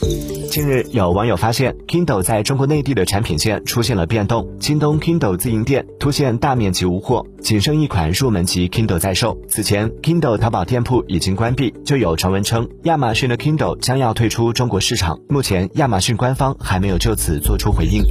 近日，有网友发现 Kindle 在中国内地的产品线出现了变动。京东 Kindle 自营店突现大面积无货，仅剩一款入门级 Kindle 在售。此前 Kindle 淘宝店铺已经关闭，就有传闻称亚马逊的 Kindle 将要退出中国市场。目前亚马逊官方还没有就此做出回应。